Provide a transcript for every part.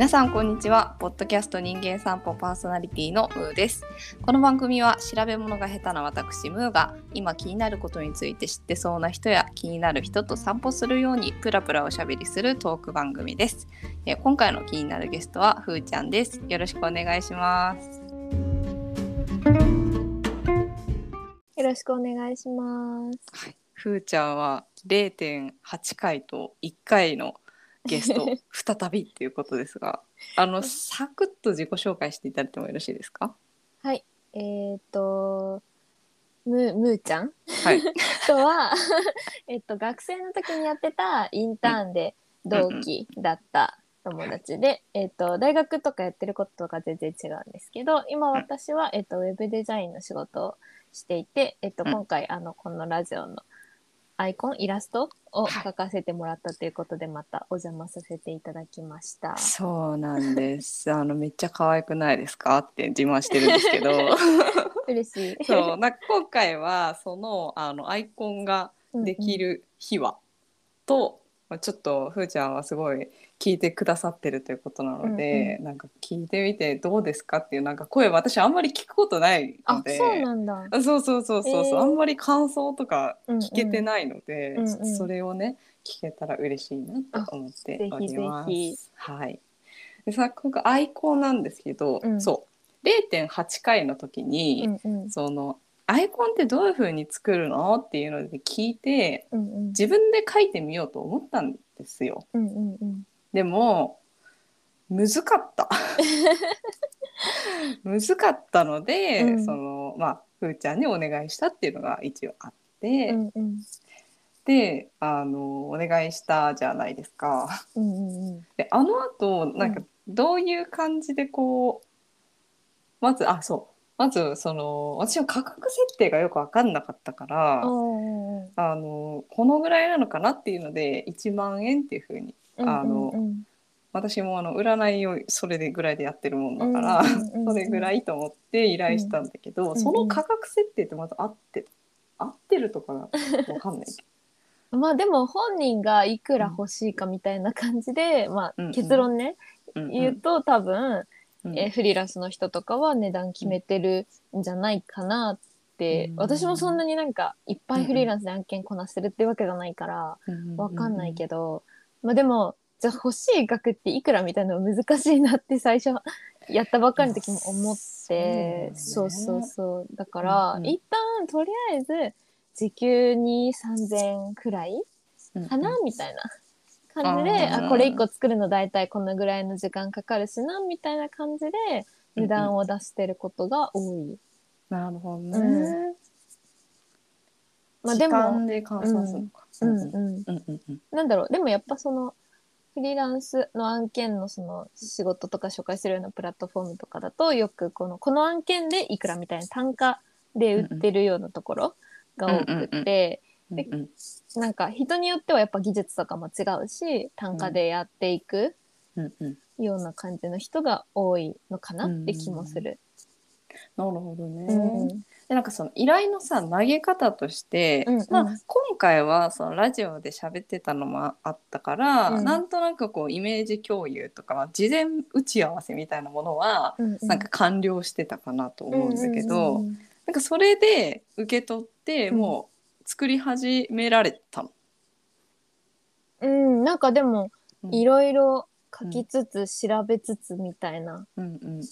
皆さんこんにちは。ポッドキャスト人間散歩パーソナリティのムーです。この番組は調べ物が下手な私ムーが今気になることについて知ってそうな人や気になる人と散歩するようにプラプラおしゃべりするトーク番組です。え今回の気になるゲストはふーちゃんです。よろしくお願いします。よろしくお願いします。ふーちゃんは0.8回と1回のゲスト 再びっていうことですがあのサクッと自己紹介していただいてもよろしいですか？はい。えっ、と、む、むーちゃん？はい。とは、えっと、学生の時にやってたインターンで同期だった友達で、えっと、大学とかやってることが全然違うんですけど、今私は、えっと、ウェブデザインの仕事をしていて、えっと、うん。今回、あの、このラジオのアイコン、イラストを描かせてもらったということで、またお邪魔させていただきました。そうなんです。あのめっちゃ可愛くないですかって自慢してるんですけど、嬉しい。そうな今回はそのあのアイコンができる秘話と、まあちょっとふーちゃんはすごい聞いてくださってるということなので、なんか聞いてみてどうですかっていうなんか声私あんまり聞くことないのあ、で。そうなんだ。あそうそうそうそうそう、えー。あんまり感想とかうんうん。聞けてないので、うんうん。それをね聞けたら嬉しいなと思っております。あぜひぜはい。でさ今回アイコンなんですけど、うん。そう。0.8回の時に、うんうん。そのアイコンってどういう風に作るのっていうので聞いてうんうん。自分で書いてみようと思ったんですよ。うんうんうん。でも難かった。難かったので、うん。そのまあふーちゃんにお願いしたっていうのが一応あって、うんうん。であのお願いしたじゃないですか。うんうんうん。であの後なんかどういう感じでこうまずあそうまずその私は価格設定がよく分かんなかったから。あのこのぐらいなのかなっていうので1万円っていうふうにうんうんあのうん。私もあの占いをそれでぐらいでやってるもんだから、うんうんうんうん。それぐらいと思って依頼したんだけど、うんその価格設定ってまず合って合ってるとかわかんない。け まあでも本人がいくら欲しいかみたいな感じで、まうんうんあ結論ね、ど、うんうん。言うと多分、うんえーフリーランスの人とかは値段決めてるんじゃないかなって、うん。私もそんなになんかいっぱいフリーランスで案件こなしてるってわけじゃないからうんわかんないけど、まあでもじゃあ欲しい額っていくらみたいなの難しいなって最初 やったばっかりの時も思って、そうそうそうだから、うんうん。一旦とりあえず時給に3000くらいかな、みたいな感じで、あこれ1個作るの大体このぐらいの時間かかるしなみたいな感じで値段を出してることが多い。なるほどね、うん。まあでも、で換算するのか、うんうんうん、うんうんうん。なんだろう。でもやっぱそのフリーランスの案件のその仕事とか紹介するようなプラットフォームとかだとよくこのこの案件でいくらみたいな単価で売ってるようなところが多くって、でうんうんなんか人によってはやっぱ技術とかも違うし単価でやっていくうん。うんような感じの人が多いのかなって気もする。なるほどね、うん。でなんかその依頼のさ投げ方として、うんうん。まあ、今回はそのラジオで喋ってたのもあったから、うん。なんとなくこうイメージ共有とか事前打ち合わせみたいなものはうんうん。なんか完了してたかなと思うんだけど、うんうん。なんかそれで受け取ってうん。もう作り始められたの？うんうんなんかでもうんいろいろ書きつつ調べつつみたいなうんうんうん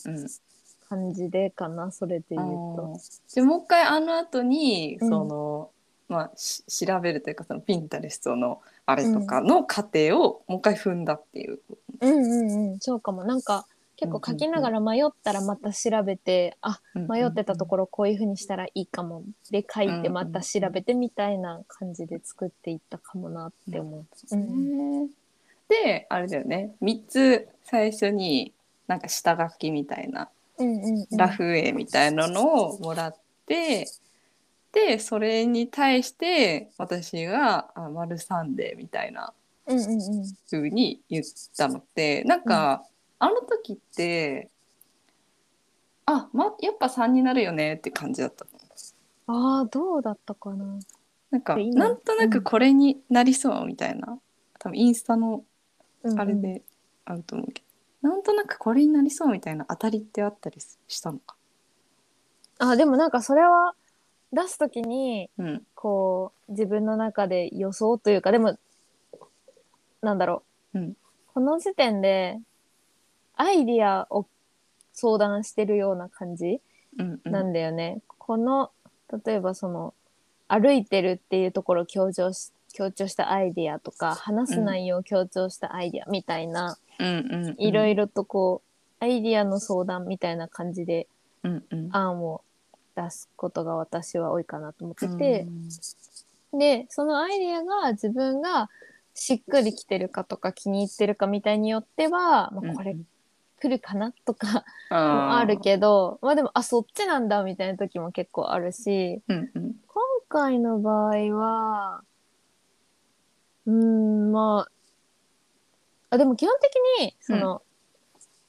感じでかなそれで言うあと。ーでもう一回あの後にうんその、まあし調べるというかそのピンタレストのあれとかの過程をもう一回踏んだっていう。うんうんうんそうかもなんか結構書きながら迷ったらまた調べて、あ迷ってたところこういう風にしたらいいかも。で書いてまた調べてみたいな感じで作っていったかもなって思う。うんね。であれだよね。3つ最初になんか下書きみたいな。うんうんうん。ラフ絵みたいなのをもらって、でそれに対して私が「あ丸サンデー」みたいなうんうに言ったのってなんか、あの時ってあ、ま、やっぱ3になるよねって感じだった。の。ああどうだったかな。なんかなんとなくこれになりそうみたいな、多分インスタのあれであると思うけなんとなくこれになりそうみたいな当たりってあったりしたのか？あでもなんかそれは出す時にうん。こう自分の中で予想というかでもなんだろう、うんこの時点でアイディアを相談してるような感じうんうん。なんだよね。この例えばその歩いてるっていうところを強調し強調したアイディアとか話す内容を強調したアイディアみたいな、うんうんうん。いろいろとこうアイディアの相談みたいな感じでうんうん。案を出すことが私は多いかなと思ってて、でそのアイディアが自分がしっくりきてるかとか気に入ってるかみたいによっては、まあ、これ来るかなとかもあるけど、まあでもあそっちなんだみたいな時も結構あるしうんうん今回の場合はうーんまああでも基本的にその、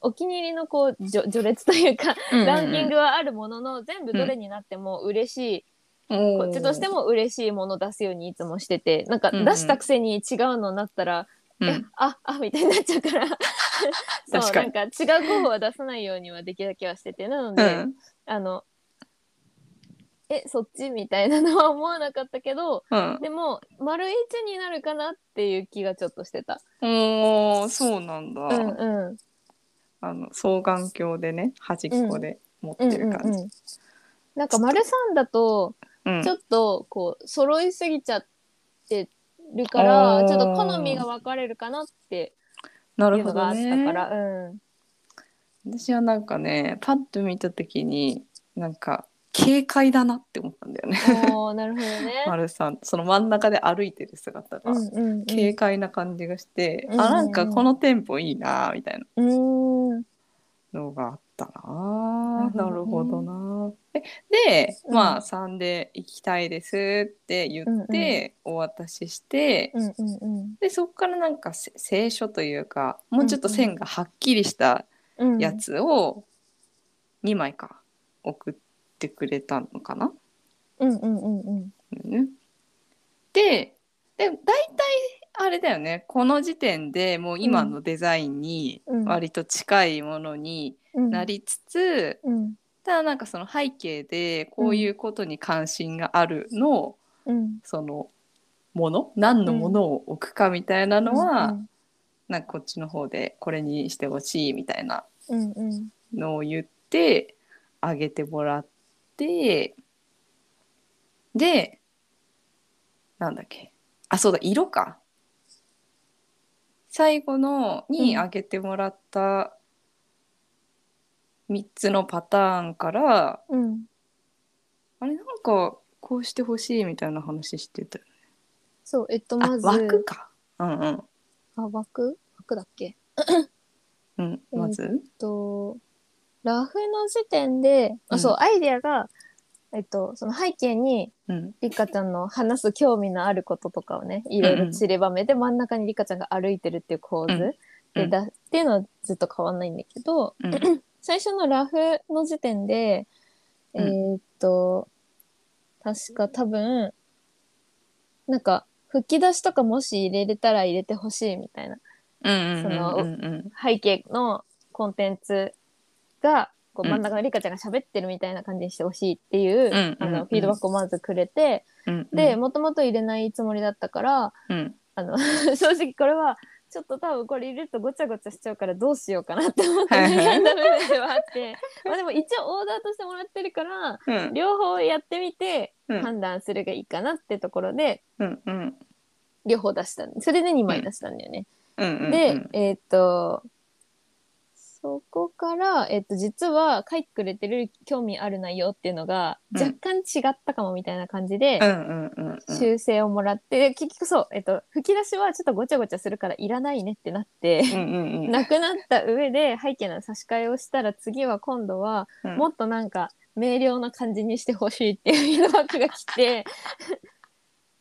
お気に入りのこう序序列というか、ランキングはあるものの全部どれになっても嬉しい、こっちとしても嬉しいもの出すようにいつもしててなんかうんうん。出したくせに違うのになったら、えうん。ああみたいになっちゃうから そうなんか違う候補は出さないようにはできるだけはしててなのうで、ん。あのえそっちみたいなのは思わなかったけどうん。でも丸一になるかなっていう気がちょっとしてた。おーそうなんだ、うんうん。あの双眼鏡でね端っこで持ってうんうんる感じうん。なんか丸三だとうん。ちょっとこう揃いすぎちゃってるから、おー。ちょっと好みが分かれるかなってないるほどねったから、うん。私はなんかねパッと見た時になんか軽快だなって思ったんだよねなるほどね。丸さんその真ん中で歩いてる姿がうんうんうん。軽快な感じがして、うんうんうんあなんかこのテンポいいなみたいな。のがあったな。ななるるほどな。えで、うん。まあ3で行きたいですって言ってお渡しして、うんうんうん。でそこからなんかせ聖書というかもうちょっと線がはっきりしたうんや。つを2枚か送ってくれたのかな、うんうんうんうん。ね、でで大体あれだよね。この時点でもう今のデザインにうん。割と近いものにうん。なりつつ、うん。ただなんかその背景でこういうことに関心があるのを、うん。そのもの何のものを置くかみたいなのは、なんかこっちの方でこれにしてほしいみたいなうん。うん。のを言ってあげてもらってでなんだっけあそうだ色か。最後のにうん。あげてもらった3つのパターンから、うん。あれなんかこうしてほしいみたいな話してたよね。そうえっとあまず枠か。うんうん。あ枠？枠だっけ？うんまず、とラフの時点で、あうん。そうアイデアがえっとその背景にうん。リカちゃんの話す興味のあることとかをねいろいろ散りばめて、真ん中にリカちゃんが歩いてるっていう構図、でだっていうのはずっと変わんないんだけど、うん最初のラフの時点で、うん。えーっと確か多分なんか吹き出しとかもし入れれたら入れてほしいみたいな。うんうんその背景のコンテンツがこううん。真ん中のリカちゃんが喋ってるみたいな感じにしてほしいっていう、んうんあのフィードバックをまずくれて、うんうん。でもともと入れないつもりだったからうん。あの 正直これはちょっと多分これ入れるとごちゃごちゃしちゃうからどうしようかなって思って悩んだ部分ではあって。まあでも一応オーダーとしてもらってるからうん。両方やってみてうん。判断するがいいかなってところでうんうん。両方出したんそれで2枚出したんだよね。うんうん。で、えーっとそこから、えーっと実は書いてくれてる興味ある内容っていうのがうん。若干違ったかもみたいな感じで、修正をもらってで結局そう、えっと、吹き出しはちょっとごちゃごちゃするからいらないねってなって、なくなった上で背景の差し替えをしたら次は今度はうん。もっとなんか明瞭な感じにしてほしいっていうフィードバックが来て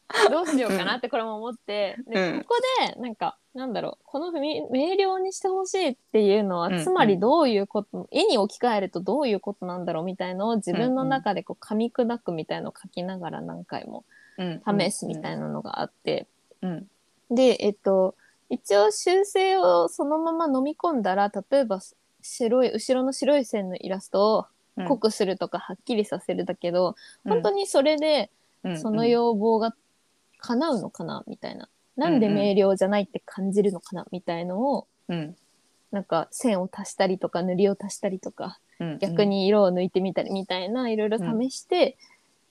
どうしようかなってこれも思って。で、うん。ここでなんかなんだろうこの明瞭にしてほしいっていうのは、うんうん。つまりどういうこと絵に置き換えるとどういうことなんだろうみたいのを自分の中でこう噛み砕くみたいのを書きながら何回もうん試すみたいなのがあって、うん。でえっと一応修正をそのまま飲み込んだら例えば白い後ろの白い線のイラストを濃くするとかはっきりさせるだけど、本当にそれでその要望が叶うのかなみたいな、なんで明瞭じゃないって感じるのかなみたいのを、うん。なんか線を足したりとか塗りを足したりとかうん逆に色を抜いてみたりみたいないろいろ試して、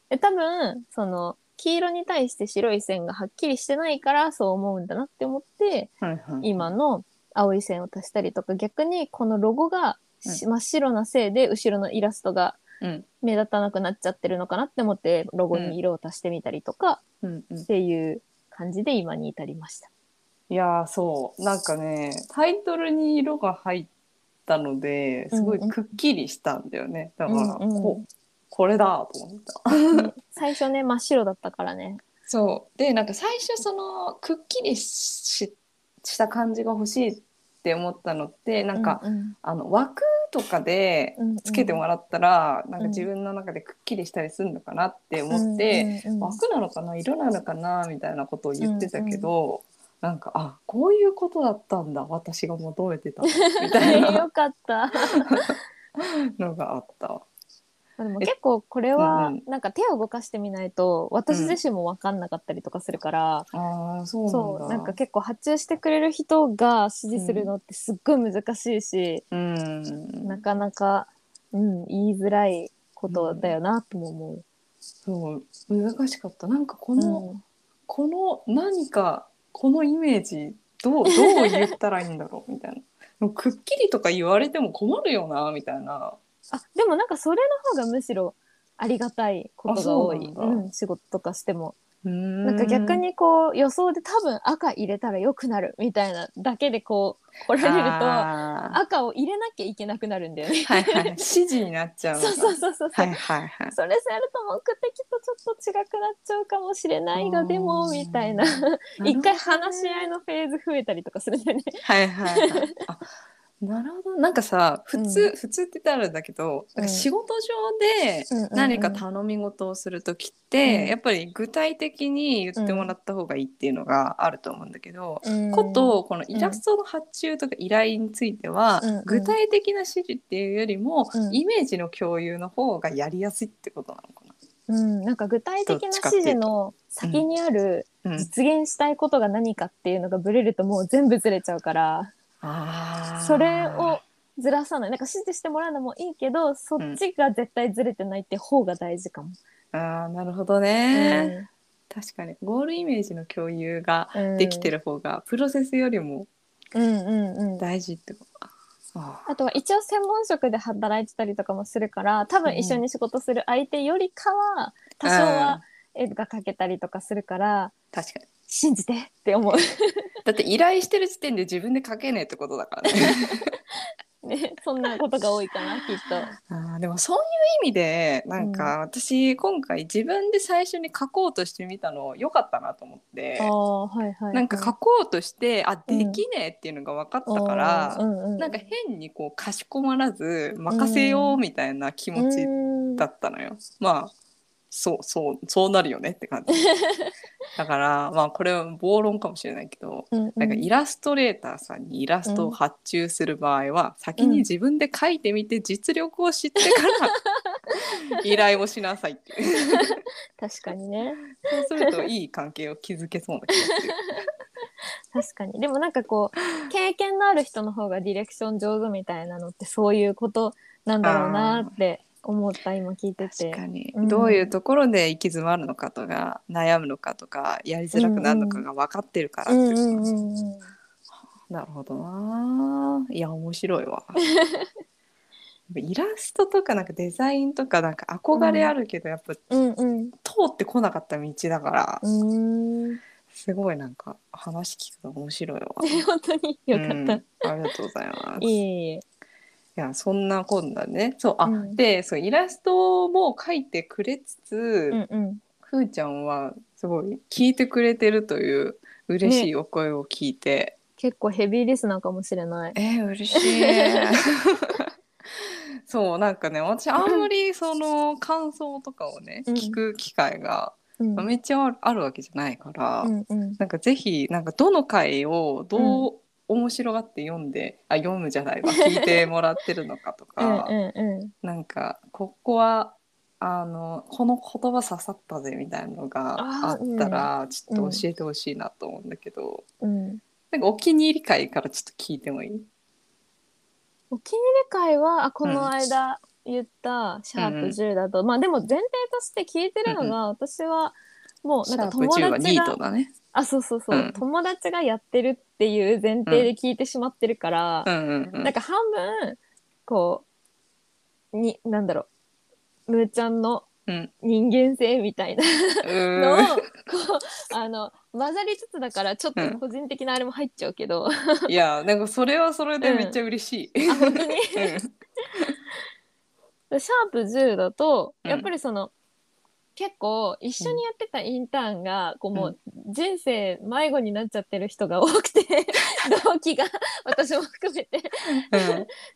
で多分その黄色に対して白い線がはっきりしてないからそう思うんだなって思ってはいはい。今の青い線を足したりとか逆にこのロゴがし真っ白なせいで後ろのイラストがうん。目立たなくなっちゃってるのかなって思ってロゴに色を足してみたりとかうん。うん。っていう感じで今に至りました。いやーそう。なんかねタイトルに色が入ったのですごいくっきりしたんだよね、だから、うんうん。ここれだと思った。ね最初ね真っ白だったからね。そう。でなんか最初そのくっきりしした感じが欲しいって思ったのってなんか、うんうん。あの枠とかでうんうん。つけてもらったら、なんかうん自分の中でくっきりしたりするのかなって思って、うんうんうん枠なのかな？色なのかな？みたいなことを言ってたけど、なんかあこういうことだったんだ。私が求めてたみたいな。よかった。のがあった。わ。でも結構これはうんなんか手を動かしてみないと私自身も分かんなかったりとかするから、ああそうなんだ。そうなんか結構発注してくれる人が指示するのってすっごい難しいし、うんなかなか、うん、言いづらいことだよなとも思う。そう難しかったなんかこうんの、この何かこのイメージどうどう言ったらいいんだろうみたいな。もうくっきりとか言われても困るよなみたいな。あでもなんかそれの方がむしろありがたいことが多い、うなん仕事とかしても。ななんか逆にこう予想で多分赤入れたら良くなるみたいなだけでこう来られると赤を入れなきゃいけなくなるんだよね。はいはい指示になっちゃう そうそうそうそう。はいはいはい。それやると目的とちょっと違くなっちゃうかもしれないがでもみたいな 一回話し合いのフェーズ増えたりとかするんだよね。はいはいはい。あなるほど。なんかさ普通、普通って言ったらあれだけどなんか仕事上でうんうんうん。何か頼み事をする時って、うん。やっぱり具体的に言ってもらった方がいいっていうのがあると思うんだけど、うん。ことこのイラストの発注とか依頼については、うんうん。具体的な指示っていうよりも、うん。イメージの共有の方がやりやすいってことなのかうん、なんか具体的な指示の先にあるな。うん、実現したいことが何かっていうのがブレるともう全部ずれちゃうからそれをずらさない。なんか指示してもらうのもいいけどそっちが絶対ずれてないって方が大事かも。あーなるほどね、確かにゴールイメージの共有がうん。できてる方がプロセスよりもうんうんうん。大事ってことか。ああとは一応専門職で働いてたりとかもするから多分一緒に仕事する相手よりかは多少は絵が描けたりとかするからー確かに。信じてって思う。だって依頼してる時点で自分で書けねえってことだからね。ね、そんなことが多いかなきっと。あーでもそういう意味でなんか私今回自分で最初に書こうとしてみたの良かったなと思ってああはいはい。なんか書こうとしてあできねえっていうのが分かったから、うんうん、なんか変にこうかしこまらず任せようみたいな気持ちだったのよ。まあそうそうそうなるよねって感じ。だからまあこれは暴論かもしれないけどうんうん、なんかイラストレーターさんにイラストを発注する場合は、先に自分で描いてみて実力を知ってから 依頼をしなさいっていう。確かにね。そうするといい関係を築けそうな気がする。確かに。でもなんかこう経験のある人の方がディレクション上手みたいなのってそういうことなんだろうなって思った今聞いてて。確かに、うん。どういうところで行き詰まるのかとか悩むのかとかやりづらくなるのかが分かってるからってう。んことうんうんうん。なるほどな。いや面白いわ。イラストとかなんかデザインとかなんか憧れあるけど、やっぱ通うん。うんってこなかった道だから、うーん。すごいなんか話聞くと面白いわ。本当に。よかった、うん。ありがとうございます。いいえいえやそんなこんなね。そうあ、うん。でそうイラストも描いてくれつつ、うんうん。ふーちゃんはすごい聞いてくれてるという嬉しいお声を聞いて、結構ヘビーリスナーかもしれない。えー、嬉しい。そうなんかね私あんまり その感想とかをね、うん。聞く機会がうん。めっちゃあるあるわけじゃないから、うんうん。なんかぜひなんかどの回をどう面白がって読んで、あ読むじゃないわ。聞いてもらってるのかと うんか、うんうん。なんかここはあのこの言葉刺さったぜみたいなのがあったら、ちょっと教えてほしいなと思うんだけど、うん。なんかお気に入り回からちょっと聞いてもいい？お気に入り会はあこの間言ったシャープ10だと、まあでも前提として聞いてるのが、私はもうシャープなんか友10はニ達がートだね。あそうそうそう、うん。友達がやってるっていう前提で聞いてしまってるから、うんうんうん。なんか半分こうになんだろうむーちゃんのうん。人間性みたいなうのをーこうあの混ざりつつだからちょっと個人的なあれも入っちゃうけど、んいやなんかそれはそれでめっちゃ嬉しい。あ本当に？うん。シャープ10だとうん。やっぱりその、結構一緒にやってたインターンがこうもう人生迷子になっちゃってる人が多くて 同期が私も含めて。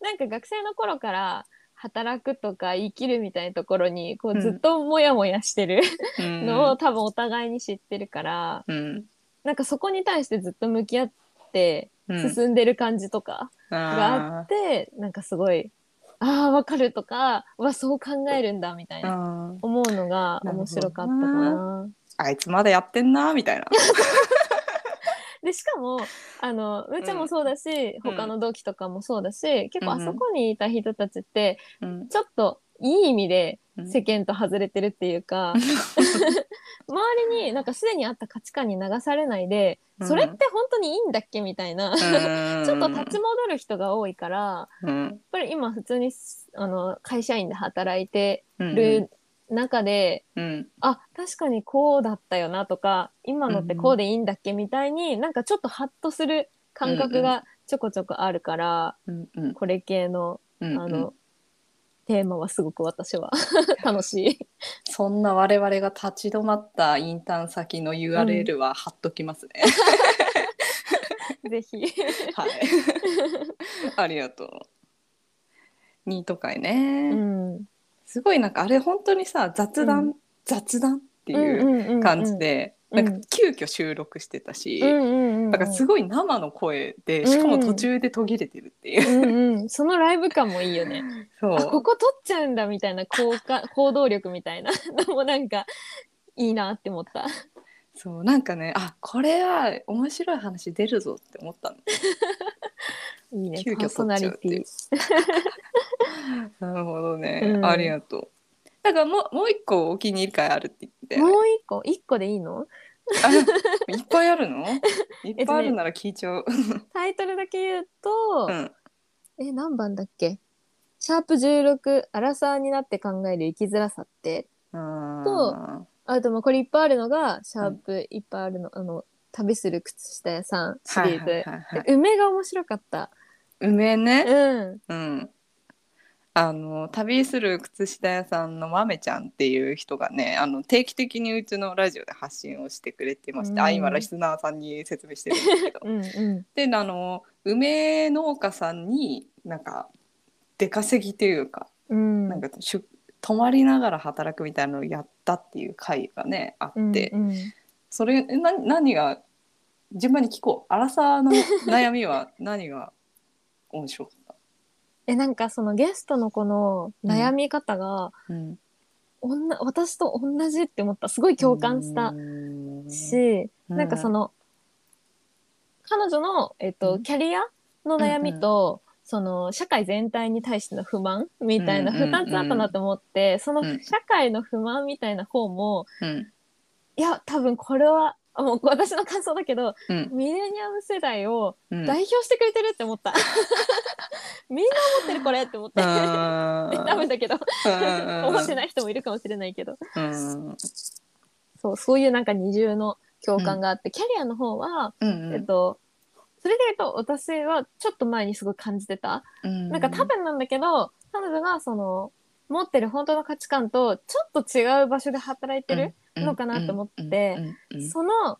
なんか学生の頃から働くとか生きるみたいなところにこううん。ずっとモヤモヤしてるうん。のを多分お互いに知ってるから、うん。なんかそこに対してずっと向き合ってうん進んでる感じとかがああって、なんかすごいああわかるとかはそう考えるんだみたいーな思うのが面白かったかな。あいつまだやってんなみたいな。でしかもあのむーちゃんもそうだし、うん。他の同期とかもそうだし結構うんあそこにいた人たちってうん。ちょっといい意味でうん世間と外れてるっていうか、周りになんかすでにあった価値観に流されないで、うん。それって本当にいいんだっけみたいな、ちょっと立ち戻る人が多いからやっうんぱり今普通にあの会社員で働いてうん。る中で、うん。あ確かにこうだったよなとか今のってこうでいいんだっけみたいになんかちょっとハッとする感覚がちょこちょこあるから、うんうん。これ系のうん。あの、テーマはすごく私は 楽しい。そんな我々が立ち止まったインターン先の URL は貼っときますね。ぜひ。はい。ありがとう。ニート会うね、ん。すごいなんかあれ本当にさ雑談、う雑談っていうう感じで、うんなんか急遽収録してたし、うんうんうんうん。なんかすごい生の声でしかも途中で途切れてるっていう、うんうん、そのライブ感もいいよね。そう。あここ撮っちゃうんだみたいな効果 行動力みたいな。のもなんかいいなって思った。そうなんかねあこれは面白い話出るぞって思ったの。いいね。急遽パーソナリティ。なるほどね、うん。ありがとうだからもうもう一個お気に入り会あるって言ってもう一個？一個でいいの？あいっぱいあるの？いっぱいあるなら聞いちゃう、タイトルだけ言うと、うん。え何番だっけ？シャープ16アラサーになって考える生きづらさって。ああでもこれいっぱいあるのがシャープいっぱいあるの、あの旅する靴下屋さんシーリーズ、梅が面白かった。梅ね。うん。うんあの旅する靴下屋さんのまめちゃんっていう人がねあの定期的にうちのラジオで発信をしてくれてまして、うん。あ今リスナーさんに説明してるんですけど。うんうん。であの梅農家さんになんか出稼ぎというかうん。なんかしゅ泊まりながら働くみたいなのをやったっていう回がねあって、うんうん。それえな何が順番に聞こう。アラサーの悩みは何が面白かった、えなんかそのゲストの子の悩み方が、うん、おんな私と同じって思った。すごい共感したし、うん。なんかその彼女の、えっとうん。キャリアの悩みと、その社会全体に対しての不満みたいなうんうんうん。2つあったなと思って、そのうん。社会の不満みたいな方も、うん。いや多分これはあもう私の感想だけどうん。ミレニアム世代をうん。代表してくれてるって思った。みんな思ってるこれって思って。多分だけどうん思ってない人もいるかもしれないけど。うん。そうそういうなんか二重の共感があって、キャリアの方は、うんえっとそれで言うと私はちょっと前にすごい感じてた、うん。なんか多分なんだけど彼女がその持ってる本当の価値観とちょっと違う場所で働いてる、のかなと思ってうんうんうん。その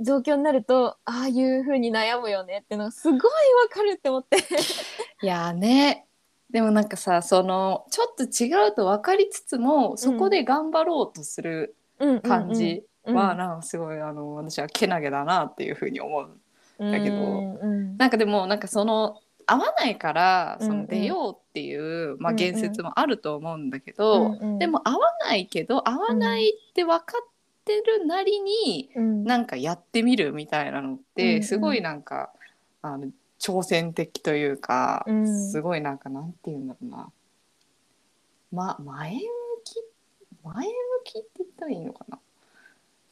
状況になるとああいう風に悩むよねっていうのがすごいわかるって思って。いやーね。でもなんかさそのちょっと違うと分かりつつもそこで頑張ろうとするうん。感じうんはなんかすごいあの私はけなげだなっていうふうに思うだけど。うんうん。なんかでもなんかその合わないからその出ようっていう、まあ、うんうん。言説もあると思うんだけど、うんうん。でも合わないけど合わないって分かってるなりに、うん。なんかやってみるみたいなのっうんうてん。すごいなんか、あの挑戦的というか、うん。すごいなんかなんて言うんだろうな、ま、前向き前向きって言ったらいいのかな？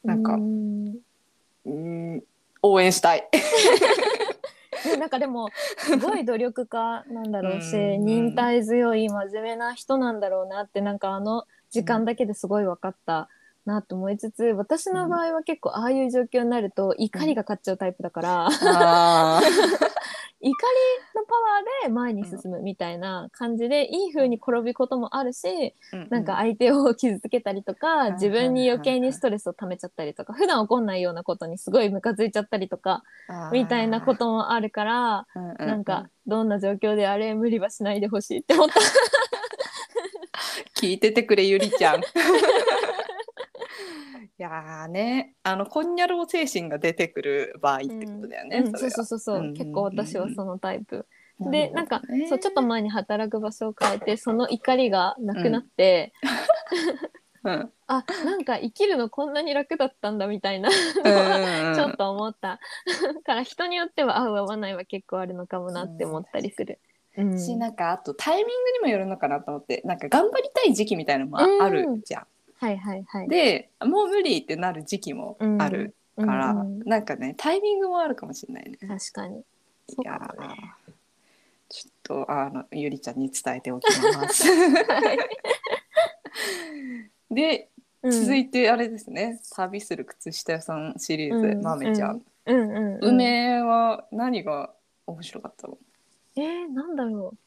なんかうん。うーん応援したい。ねなんかでもすごい努力家なんだろうしうん忍耐強い真面目な人なんだろうなってなんかあの時間だけですごい分かったなと思いつつ私の場合は結構ああいう状況になると怒りが勝っちゃうタイプだから、りのパワーで前に進むみたいな感じでいい風に転びこともあるしーなんか相手を傷つけたりとかん自分に余計にストレスを溜めちゃったりとか普段起こんないようなことにすごいムカついちゃったりとかみたいなこともあるからななんかどんな状況であれ無理はしないでほしいって思った。聞いててくれゆりちゃん。いやーねあのこんにゃろう精神が出てくる場合ってことだよね。うんそうそうそうそう、うん結構私はそのタイプ。なでなんか、ねそうちょっと前に働く場所を変えてその怒りがなくなって、うん。あなんか生きるのこんなに楽だったんだみたいな、うん ちょっと思った。から人によっては合う合わないは結構あるのかもなって思ったりする。うん。しなんかあとタイミングにもよるのかなと思ってなんか頑張りたい時期みたいのもあるじゃん。はいはいはい。でもう無理ってなる時期もあるから、うんうんなんかねタイミングもあるかもしれないね。確かに。いそうやーかもね。ちょっとあのゆりちゃんに伝えておきます。はい でうん続いてあれですね「旅する靴下屋さん」シリーズ、うんまめちゃん、うんうんうん、梅は何が面白かったの、えー、なんだろう。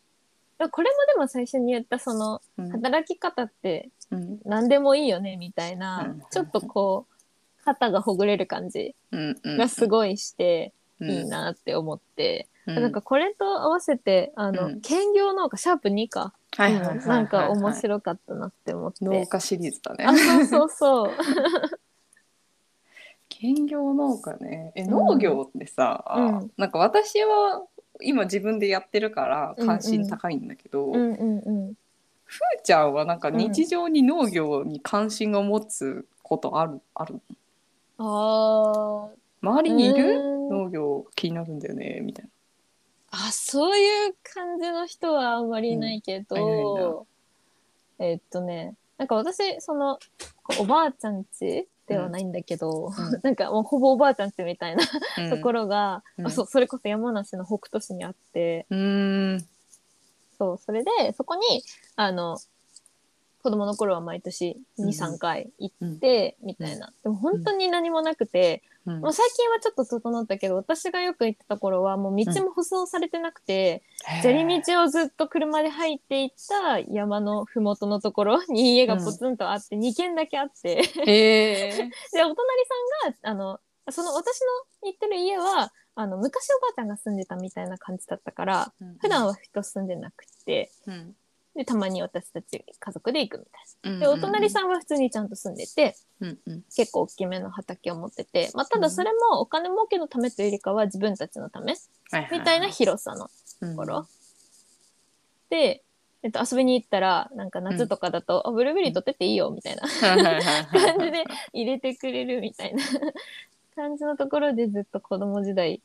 これもでも最初に言ったそのうん働き方ってうん。何でもいいよねみたいな、うん。ちょっとこう肩がほぐれる感じうんうん。がすごいしてうん。いいなって思って、うん。なんかこれと合わせてあの、うん。兼業農家シャープ2か、はいはいはいはい。うんなんか面白かったなって思って、農家シリーズだね。あそうそうそう。兼業農家ね。えうん。農業ってさ、うん。なんか私は今自分でやってるから関うんうん。心高いんだけど、うんうんうんふーちゃんはなんか日常に農業に関心を持つことある、あるあー。周りにいる？うん農業気になるんだよねみたいな。あそういう感じの人はあんまりいないけど、えっとねなんか私そのおばあちゃん家ではないんだけど、うん。なんかもうほぼおばあちゃん家みたいなうん。ところが、うん。あそうそれこそ山梨の北杜市にあって。うーんそうそれでそこにあの子供の頃は毎年うん23回行って、みたいな。でも本当に何もなくて、うん。もう最近はちょっと整ったけど私がよく行ってた頃はもう道も舗装されてなくて、砂利道をずっと車で入っていった山の麓のところに家がポツンとあって、2軒だけあって。でお隣さんがあのその私の行ってる家はあの昔おばあちゃんが住んでたみたいな感じだったから普段は人住んでなくてうん。でたまに私たち家族で行くみたいうんな。でお隣さんは普通にちゃんと住んでてうんうん。結構大きめの畑を持ってて、まあ、ただそれもお金儲けのためというよりかは自分たちのためみたいな広さのとところ。で、えっと、遊びに行ったらなんか夏とかだと、あブルーベリー取ってっていいよみたいな 感じで入れてくれるみたいな 感じのところでずっと子供時代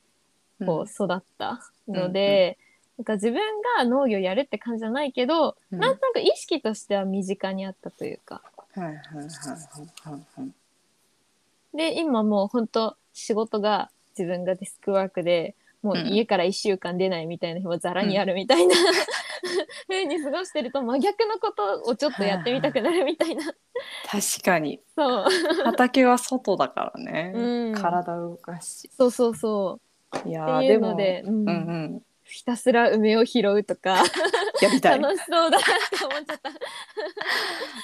こう育ったので、なんか自分が農業やるって感じじゃないけど、うん。なんとなく意識としては身近にあったというか。はいはいはいはいはいで今もう本当仕事が自分がデスクワークでもう家から1週間出ないみたいな日もざらにあるみたいな、風に過ごしてると真逆のことをちょっとやってみたくなるみたいな。確かに。そう。畑は外だからね、うん。体を動かし。そうそうそういやっていうーでもので、うん。うんうん。ひたすら梅を拾うとか。やりたい。楽しそうだなって思っちゃっ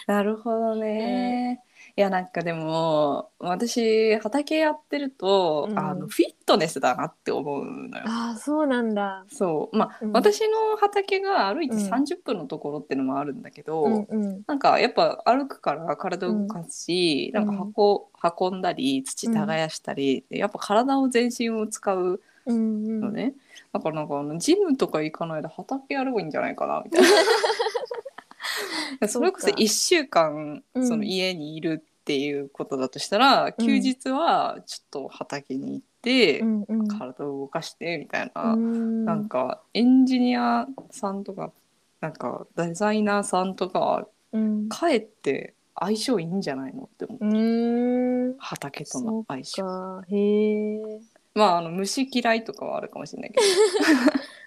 た。なるほどね、いやなんかでも私畑やってると、うん。あのフィットネスだなって思うのよ。ああそうなんだ。そう。まあ、うん。私の畑が歩いてうん。30分のところっていうのもあるんだけど、うんうん。なんかやっぱ歩くから体を動かすし、うん。なんか箱運んだり土耕したり、やっぱ体を全身を使ううんうん。のね、だからなんかあのジムとか行かないで畑やればいいんじゃないかなみたいな。それこそそうか。1週間うん。その家にいるっていうことだとしたら、うん。休日はちょっと畑に行って、うんうん。体を動かしてみたいな、うん。なんかエンジニアさんとかなんかデザイナーさんとかうん。かえって相性いいんじゃないのって思う、うん。畑との相性。か。へえ。まああの虫嫌いとかはあるかもしれないけど。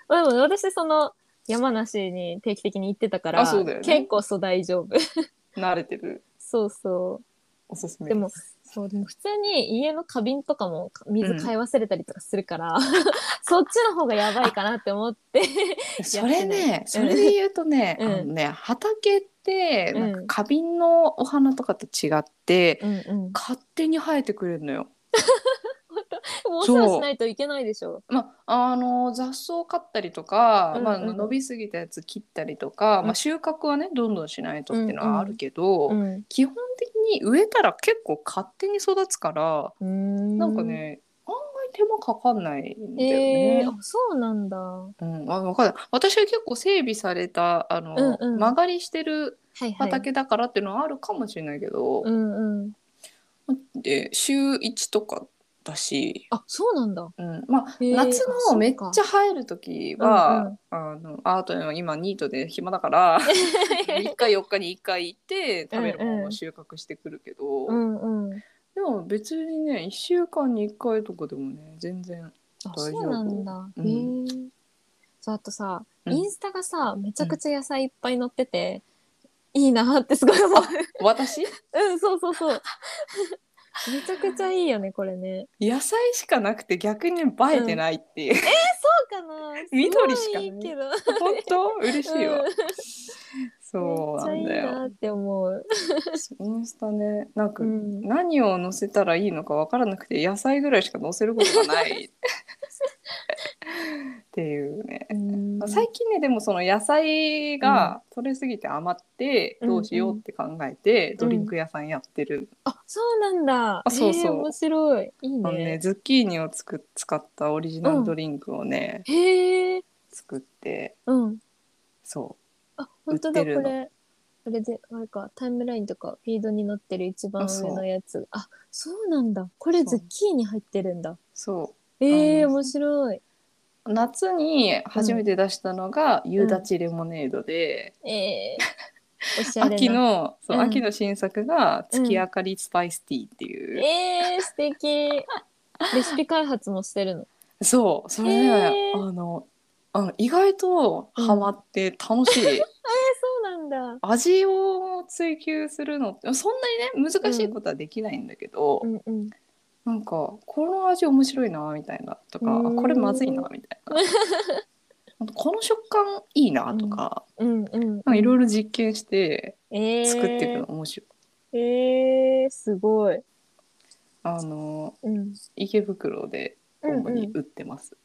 ま あでも私その山梨に定期的に行ってたからあそうだよね。結構そう大丈夫。慣れてる。そうそう。おすすめでもそうでも普通に家の花瓶とかも水買い忘れたりとかするから、そっちの方がやばいかなって思って。それねそれで言うとね,、うんあのね畑ってなんかうん花瓶のお花とかと違って、うんうん。勝手に生えてくれるのよ。もうお世話しないといけないでしょ。まあ、あの雑草を刈ったりとか、まあ、うんうん伸びすぎたやつ切ったりとか、うんまあ、収穫はねどんどんしないとっていうのはあるけど、うん。基本的に植えたら結構勝手に育つから、うーんなんか。ね案外手間かかんないんだよね。えー、あそうなんだ。うん、あわかんない私は結構整備されたあの、うんうん曲がりしてるはいはい。畑だからっていうのはあるかもしれないけど、うんうん。で週1とかだし、あそうなんだ。うん、まあ夏のめっちゃ生える時は、あのああとね今ニートで暇だから 3日4日に1回行って食べるものを収穫してくるけど、うんうん。でも別にね1週間に1回とかでもね全然あ大丈夫そうなんだ。うん。そうあとさ、うんインスタがさめちゃくちゃ野菜いっぱい載ってて、いいなってすごい思う。私？うんそうそうそう。めちゃくちゃいいよねこれね。野菜しかなくて逆に映えてないっていう、そうかな。緑しかないすごいいいけど。本当？嬉しいわ、うんそうなんだめっちゃいいなよって思う。インスタね。なんかうん。何を載せたらいいのか分からなくて野菜ぐらいしか載せることがない。っていうね。うん。最近ねでもその野菜が取れすぎて余ってうんどうしようって考えてうん。ドリンク屋さんやってる、あそうなんだ。あそうそう。へえ面白い。いいあのねね。ズッキーニをつく使ったオリジナルドリンクをね、へえ。作って。うん。そあ本当だこれ。これであれかタイムラインとかフィードに載ってる一番上のやつ。あそうなんだ。これズッキーニ入ってるんだ。そええあの面白い。う夏に初めて出したのが夕立レモネードで、ええおしゃれな。秋のそう、うん。秋の新作が月明かりスパイスティーっていう、ええ素敵。レシピ開発もしてるの。そうそれね、へー。あのあの意外とハマって楽しい、そうなんだ。味を追求するのってそんなにね難しいことはできないんだけど、うん。うんなんかこの味面白いなみたいなとかこれまずいなみたいな。この食感いいなとかうん。うんなんかいろいろ実験してええ作っていくの面白い。ええすごい。あのうん。池袋でうん主にうん。売ってます。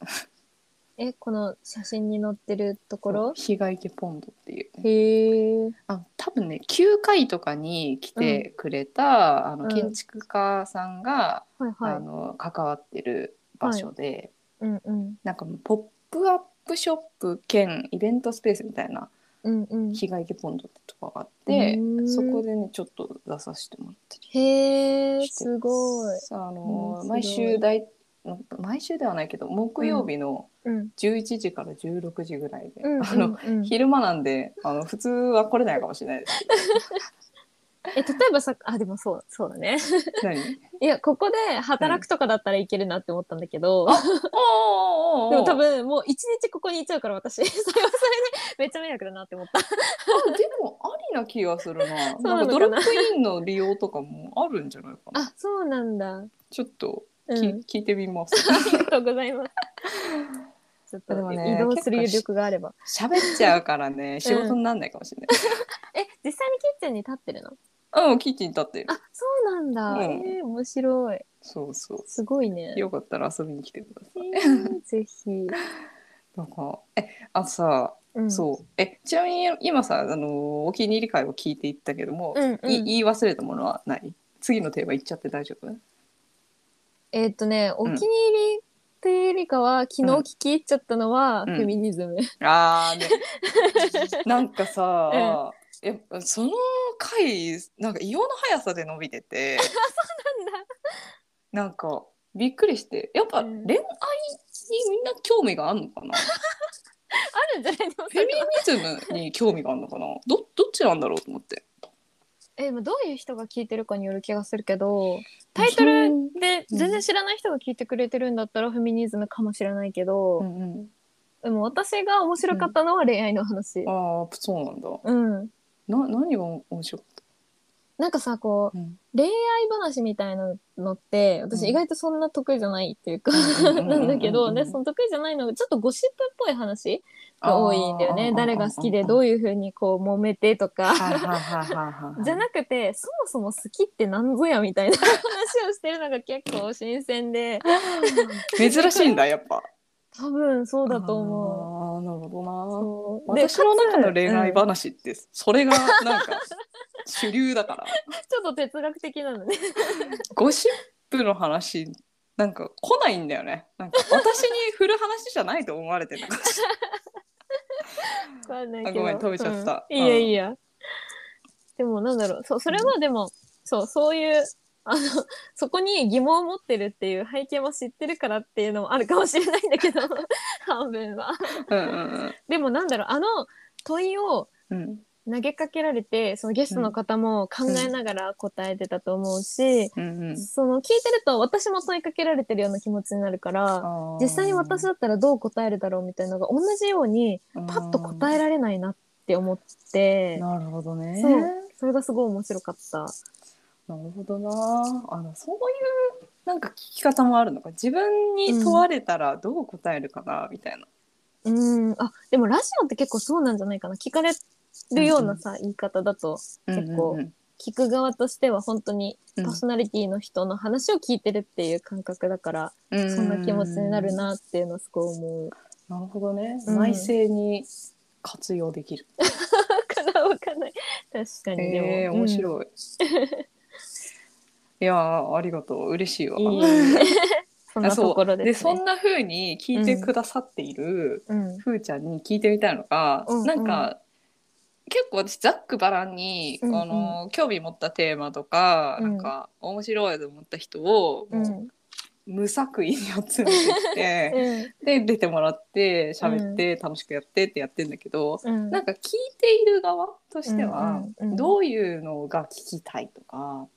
えこの写真に載ってるところ？日が池ポンドっていう、ね。へえあ多分ね9回とかに来てくれた、あうん。の建築家さんが、はいはい。あの関わってる場所で、うんうん。なんかポップアップショップ兼イベントスペースみたいなうんうん。日が池ポンドってとこがあってうん。そこでねちょっと出させてもらったりへえすごい。あのうん毎週大毎週ではないけど木曜日のうん。11時から16時ぐらいで、うんあのうん。うん昼間なんであの普通は来れないかもしれないです。え例えばさあでもそうそうだね。何？いやここで働くとかだったらいけるなって思ったんだけど、おーおーおーでも多分もう一日ここにいちゃうから私。それはそれでめっちゃ迷惑だなって思った。あでもありな気がするな。そうなドロップインの利用とかもあるんじゃないかな。あそうなんだ。ちょっとうん、き、あ聞いてみます。りがとうございます。ちょっとでもね移動する余力があれば。喋っちゃうからね仕事にならないかもしれない、え実際にキッチンに立ってるの？ううんキッチンに立ってる。あそうなんだ、うん。えー、面白い。そうそう。すごいね。よかったら遊びに来てください。えー、ぜひ、なんかえあさ、うん、そう。えちなみに今さあのお気に入り会を聞いていったけども、うんうん。い言い忘れたものはない？次のテーマ言っちゃって大丈夫？えーっとねお気に入りというよりかは、昨日聞き入っちゃったのは、うん。フェミニズム、あーね。なんかさ、やっぱその回なんか異様な速さで伸びてて。なんかびっくりして。やっぱうん。恋愛にみんな興味があるのかな、あるんじゃないでもフェミニズムに興味があるのかな？どどっちなんだろうと思ってえどういう人が聞いてるかによる気がするけどタイトルでうん全然知らない人が聞いてくれてるんだったらフェミニズムかもしれないけど、うんうんでも私が面白かったのは恋愛の話。ああそうなんだうん。な何が面白かっなんかさ、こた、うん。う、恋愛話みたいなのって、うん。私意外とそんな得意じゃないっていうか、なんだけど、で、その得意じゃないのが、ちょっとゴシップっぽい話が多いんだよね。誰が好きで、どうういうふうにこう揉めてとか。じゃなくて、そもそも好きってなんぞやみたいな話をしてるのが結構新鮮で、珍しいんだやっぱ。多分そうだと思ああなるほどな。私の中の恋愛話ってそれがなんか 主流だから。う んちょっと哲学的なのね。ゴシップの話なんか来ないんだよね。なんか私に振る話じゃないと思われてるのか。し わかんないけど。あごめん飛べちゃった。うん。いいやいいや。でもなんだろう、そそれはでも、そう、そういう、あの、そこに疑問を持ってるっていう背景も知ってるからっていうのもあるかもしれないんだけど、半分は。うんうんでもなんだろう、あの問いをうんうん投げかけられて、そのゲストの方も考えながら答えてたと思うし、うん。うんその聞いてると私も問いかけられてるような気持ちになるから、実際に私だったらどう答えるだろうみたいなのが同じようにパッと答えられないなって思って、なるほどね。そう。それがすごい面白かった。なるほどな。あのそういうなんか聞き方もあるのか。自分に問われたらどう答えるかな、みたいな。うん、あでもラジオって結構そうなんじゃないかな。聞かれるようなさ、言い方だと結構うんうん。聞く側としては本当にうん。パーソナリティの人の話を聞いてるっていう感覚だから、うん。そんな気持ちになるなっていうのはすごい思う。なるほどね、うん。内政に活用できる。かなわかんない。確かにでも、ええ面白い、いやーありがとう。嬉しいわ。うん、いいえ。そんなところですね。そんな風に聞いてくださっている、うん。ふーちゃんに聞いてみたいのが、うん。なんか、結構私ざっくばらんに、うんうん。あの興味持ったテーマとか、うん。なんか面白いと思った人を、無作為に集めてきて、うん。で出てもらって喋って、楽しくやってってやってんだけど、うん、なんか聞いている側としては、うんうんうんどういうのが聞きたいとか、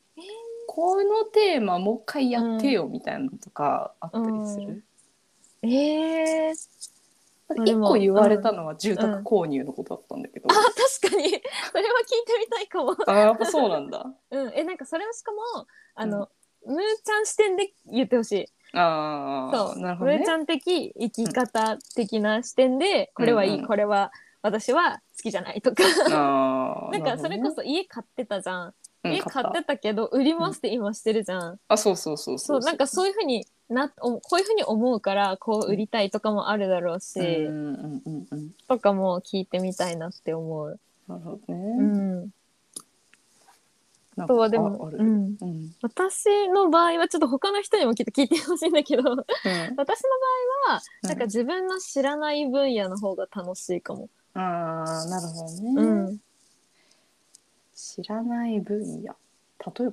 このテーマもう一回やってよみたいなのとかあったりする、えー、一個言われたのは住宅購入のことだったんだけど、あ確かに。それは聞いてみたいかも。あやっぱそうなんだ。うん、えなんかそれはしかもあの、むーちゃん視点で言ってほしい。ああそう、なるほどね。むーちゃん的生き方的な視点で、これはいい、うんうん。これは私は好きじゃないとか。あー なんかそれこそ家買ってたじゃん。家買ってたけど売りますって今してるじゃん。あそうそうそうそそう。うなんかそういうふうになおこういうふうに思うからこう売りたいとかもあるだろうし、うんうんうんうんとかも聞いてみたいなって思う。なるほどうね、ん。なんかあとはでもうん、うん。私の場合はちょっと他の人にもきっと聞いてほしいんだけど 私の場うん。合はなんか自分の知らない分野の方が楽しいかも。ああなるほどね、うん。知らない分野？例えば？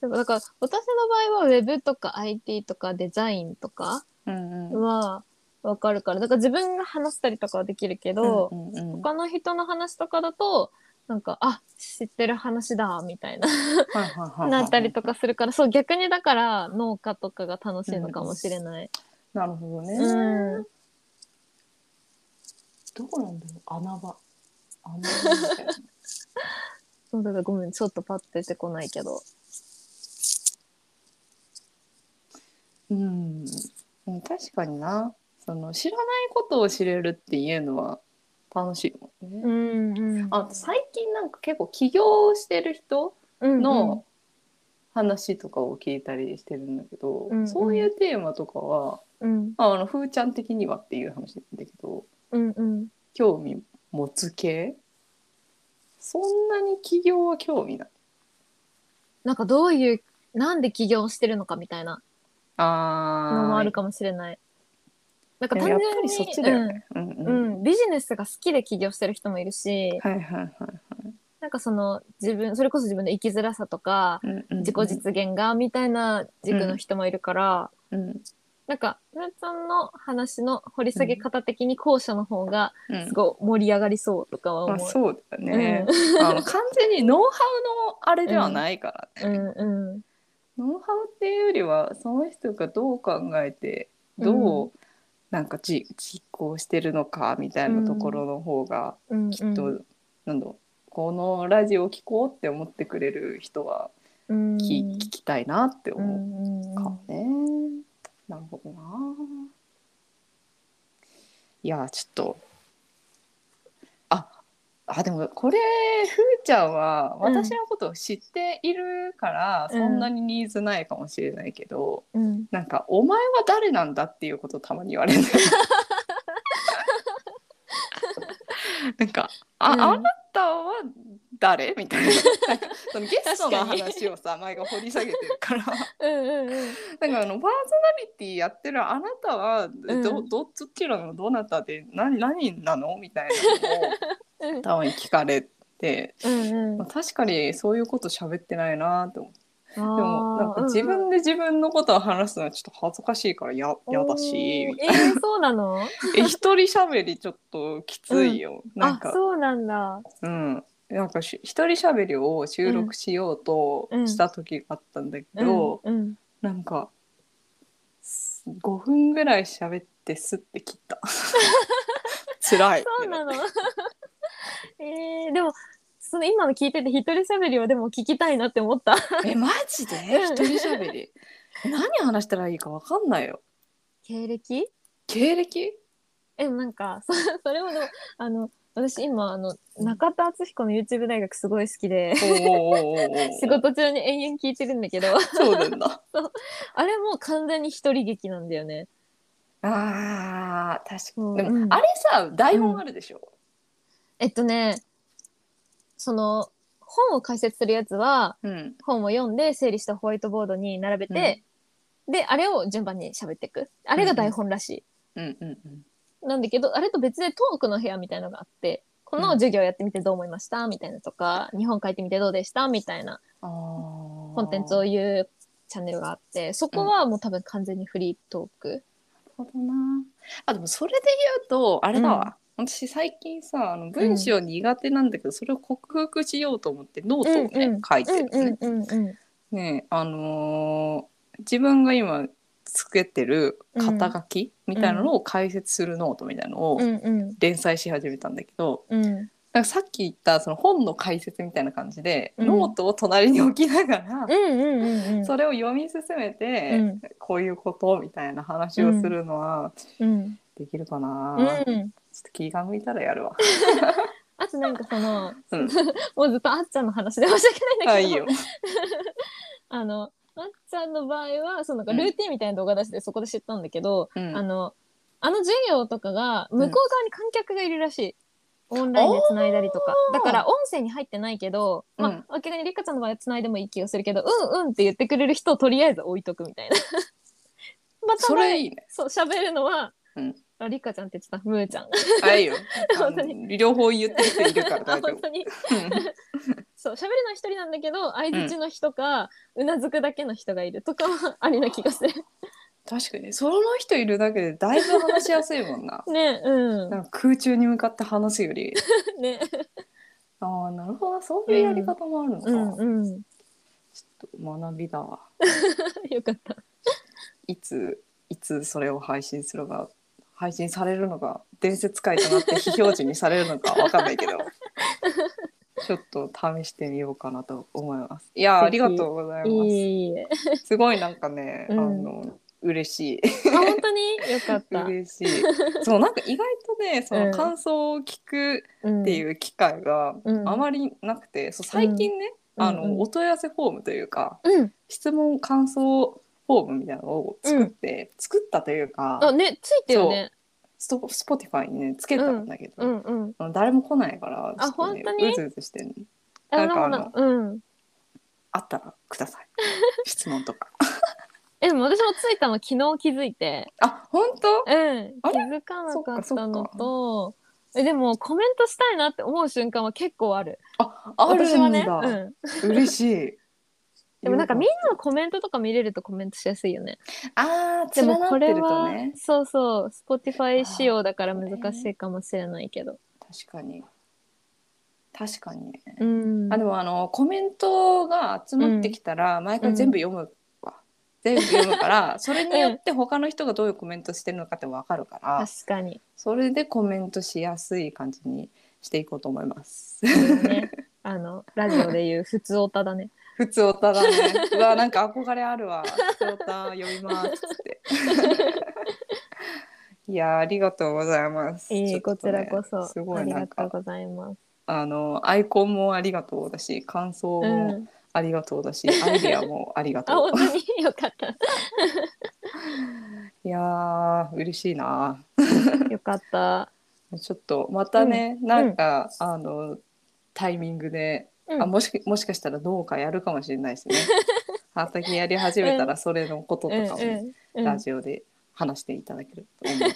でもだから私の場合はウェブとか IT とかデザインとかうんうん。はわかるからだから自分が話したりとかはできるけど、うんうんうん他の人の話とかだとなんかあ知ってる話だみたいな。はいはいはいはいなったりとかするからそう逆にだから農家とかが楽しいのかもしれない。なるほどね、うん。どこなんだろう？穴場。穴場みたいな。そうだからごめんちょっとパッと出てこないけど。うん、うん確かにな。その知らないことを知れるっていうのは楽しいもんね。うんうん。あと最近なんか結構起業してる人の話とかを聞いたりしてるんだけど、うんうん。そういうテーマとかは、うん。まあ、あのふーちゃん的にはっていう話なんだけどうんうん。興味持つ系？そんなに起業は興味ない。なんかどういうなんで起業してるのかみたいな。あのもあるかもしれない。なんか単やっ純にぱりそっちだよね。うんううんんうん、ビジネスが好きで起業してる人もいるし、はいはいはいなんかその自分それこそ自分の生きづらさとかうんうん自己実現がみたいな軸の人もいるから、うんなんかむーちゃんの話の掘り下げ方的に後者の方がうんすごい盛り上がりそうとかは思う。まあそうだよね。あの完全にノウハウのあれではないからね。うんうんノウハウっていうよりはその人がどう考えてどう、なんかじ実行してるのかみたいなところの方がうん。きっと、なんだろうこのラジオを聞こうって思ってくれる人はうん。聞,、聞きたいなってうん思ううん。かもね。なるほどな。いやちょっとああでもこれふーちゃんは私のことを知っているから、うん。そんなにニーズないかもしれないけど、うん。なんか「お前は誰なんだ?」っていうことたまに言われる。なんか「あ,、うん。あなたは誰? 」みたいな。そのゲストの話をさ前が掘り下げてるから。うんうんうん。なんかあのパーソナリティやってるあなたはど,、うん。どどっちらのどなたで何何なのみたいなのうん。をたまに聞かれて、うんまあ、確かにそういうこと喋ってないなって思って。ででもなんか自分で自分のことを話すのはちょっと恥ずかしいからややだしえー、そうなの？え一人喋りちょっときついよ、なんか。あそうなんだ。うんなんかし一人喋りを収録しようとうん。した時があったんだけど、うん。うん。なんかす5分ぐらい喋ってスッて切った。辛い。そうなの。えー、でもその今の聞いてて一人喋りはでも聞きたいなって思った。えマジで？うん。一人喋り？え何話したらいいか分かんないよ。経歴？経歴？えでもなんかそ それほどあの私今あの中田敦彦の YouTube 大学すごい好きで仕事中に延々聞いてるんだけど。そうなんだ。あれもう完全に一人劇なんだよね。あー確かうんにでも、うんあれさ台本あるでしょ、えっとねその本を解説するやつはうん。本を読んで整理したホワイトボードに並べて、であれを順番に喋っていく。あれが台本らしい、うんうんうんなんだけどあれと別でトークの部屋みたいのがあってこの授業やってみてどう思いました？みたいなとか日本書いてみてどうでした？みたいなコンテンツを言うチャンネルがあってそこはもう多分完全にフリートーク。なるほどな。あでもそれで言うとあれだわ、私最近さあの文章苦手なんだけど、それを克服しようと思ってノートをね、うんうん書いてるのね。うんうんうんねあのー自分が今つけてる肩書きみたいなのを解説するノートみたいなのを連載し始めたんだけど、うん。かさっき言ったその本の解説みたいな感じで、うん。ノートを隣に置きながら、うんうんうんうん。それを読み進めて、うん。こういうことみたいな話をするのはうん。できるかな、うん。ちょっと気が向いたらやるわ。あとなんかそのうん、もうずっとあっちゃんの話で申し訳ないんだけど。あいいよ。あのあっちゃんの場合はそのなんかルーティンみたいな動画出してそこで知ったんだけど、うんあのあの授業とかが向こう側に観客がいるらしい。オンラインでつないだりとか。だから音声に入ってないけど、うんまあ、明らかにリカちゃんの場合はつないでもいい気がするけど、うんうんって言ってくれる人をとりあえず置いとくみたいな。またそれいいね。そう、喋るのは、うんあリカちゃんって言ってた、ムーちゃん。あいいよ。あ本当の両方言ってる人いるからあ、大丈夫。本当に。そう、喋るのは一人なんだけど、相づちの人か、うなずくだけの人がいるとかはありな気がする。確かにその人いるだけでだいぶ話しやすいもんな。ね、うん。なんか空中に向かって話すより。ね。ああなるほどそういうやり方もあるのか。うんうん。ちょっと学びだわ。よかった。いついつそれを配信するのが配信されるのか伝説回となって非表示にされるのかわかんないけど ちょっと試してみようかなと思います。いやーありがとうございいます。すごいなんかね、うん。あの嬉しい。あ本当に？よかった。嬉しい。そうなんか意外とねそうん。の感想を聞くっっていう機会がうん。あまりなくて、そう最近ね、うん。あのうん。うんお問い合わせフォームというかうん。質問感想フォームみたいなのを作って、作ったというかあねついてるね。ストスポティファイにねつけたんだけど、うんうん。あの誰も来ないからあちょっとねうずうずしてんのあなんかでもなうん。あったらください 質問とか えでも私もついたの昨日気づいて。あ本当？うん。気づかなかったのと。えでもコメントしたいなって思う瞬間は結構ある。ああるん私はね。だ、うん。嬉しいでもなんかみんなのコメントとか見れるとコメントしやすいよね。あーでもこれ連なってるとは、ねそうそう Spotify 仕様だから難しいかもしれないけど。確かに確かにねうん。あでもあのコメントが集まってきたら、毎回全部読むわ、全部読むからそれによって他の人がどういうコメントしてるのかって分かるから、確かに。それでコメントしやすい感じにしていこうと思います。ね。あのラジオで言う普通オタだね。普通おただね。うわなんか憧れあるわ。普通おた読みますって。いやーありがとうございます。いいこちらこそ、すごありいなんかがとうございます。あのアイコンもありがとうだし感想うもん。ありがとうだし、アイディアもありがあとう 本。当に？よかった。いやー嬉しいな。よかった。ちょっとまたね、うんなんか、あのタイミングで、うんあもしもしかしたらどうかやるかもしれないしね。畑やり始めたらそれのこととかも、うんうんラジオで話していただけると思う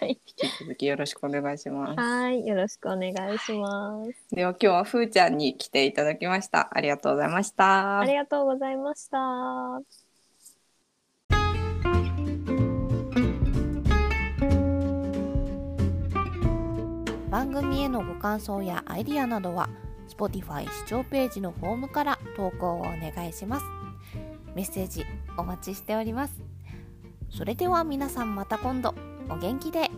はい。引き続きよろしくお願いします。はい、よろしくお願いします。では今日はふーちゃんに来ていただきました。ありがとうございましたあ。りがとうございました。番組へのご感想やアイディアなどは Spotify 視聴ページのフォームから投稿をお願いします。メッセージお待ちしております。それでは皆さんまた今度。お元気で。